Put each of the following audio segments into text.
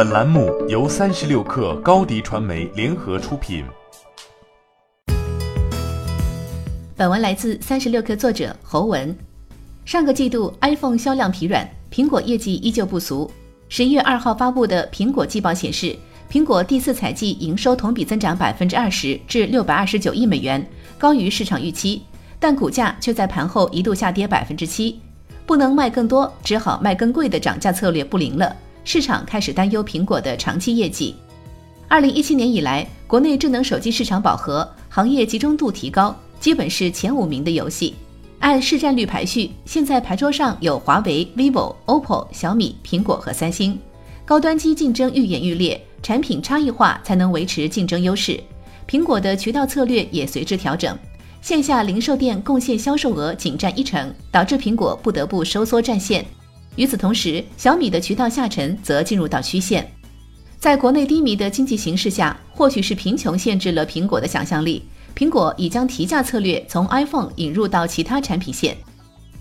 本栏目由三十六氪高低传媒联合出品。本文来自三十六氪作者侯文。上个季度 iPhone 销量疲软，苹果业绩依旧不俗。十一月二号发布的苹果季报显示，苹果第四财季营收同比增长百分之二十，至六百二十九亿美元，高于市场预期。但股价却在盘后一度下跌百分之七。不能卖更多，只好卖更贵的涨价策略不灵了。市场开始担忧苹果的长期业绩。二零一七年以来，国内智能手机市场饱和，行业集中度提高，基本是前五名的游戏。按市占率排序，现在牌桌上有华为、vivo、OPPO、小米、苹果和三星。高端机竞争愈演愈烈，产品差异化才能维持竞争优势。苹果的渠道策略也随之调整，线下零售店贡献销售额仅占一成，导致苹果不得不收缩战线。与此同时，小米的渠道下沉则进入到曲线。在国内低迷的经济形势下，或许是贫穷限制了苹果的想象力，苹果已将提价策略从 iPhone 引入到其他产品线。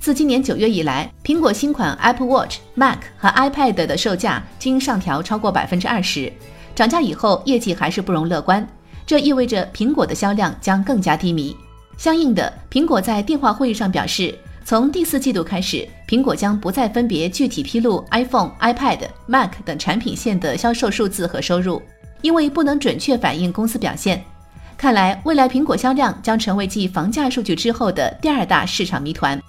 自今年九月以来，苹果新款 Apple Watch、Mac 和 iPad 的售价均上调超过百分之二十。涨价以后，业绩还是不容乐观，这意味着苹果的销量将更加低迷。相应的，苹果在电话会议上表示。从第四季度开始，苹果将不再分别具体披露 iPhone、iPad、Mac 等产品线的销售数字和收入，因为不能准确反映公司表现。看来，未来苹果销量将成为继房价数据之后的第二大市场谜团。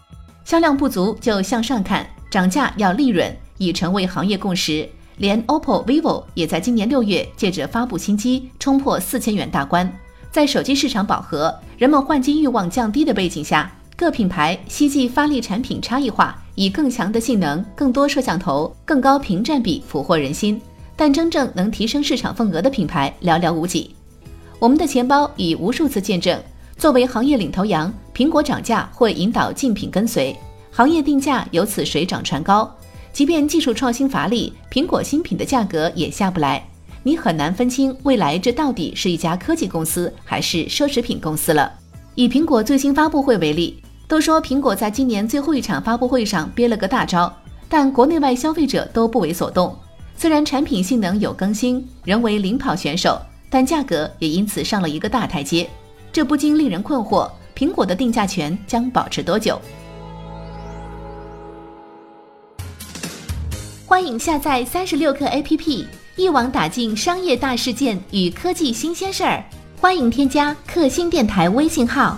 销量不足就向上看，涨价要利润已成为行业共识。连 OPPO、vivo 也在今年六月借着发布新机冲破四千元大关。在手机市场饱和、人们换机欲望降低的背景下。各品牌希冀发力产品差异化，以更强的性能、更多摄像头、更高屏占比俘获人心，但真正能提升市场份额的品牌寥寥无几。我们的钱包已无数次见证，作为行业领头羊，苹果涨价会引导竞品跟随，行业定价由此水涨船高。即便技术创新乏力，苹果新品的价格也下不来，你很难分清未来这到底是一家科技公司还是奢侈品公司了。以苹果最新发布会为例。都说苹果在今年最后一场发布会上憋了个大招，但国内外消费者都不为所动。虽然产品性能有更新，仍为领跑选手，但价格也因此上了一个大台阶。这不禁令人困惑：苹果的定价权将保持多久？欢迎下载三十六课 APP，一网打尽商业大事件与科技新鲜事儿。欢迎添加克星电台微信号。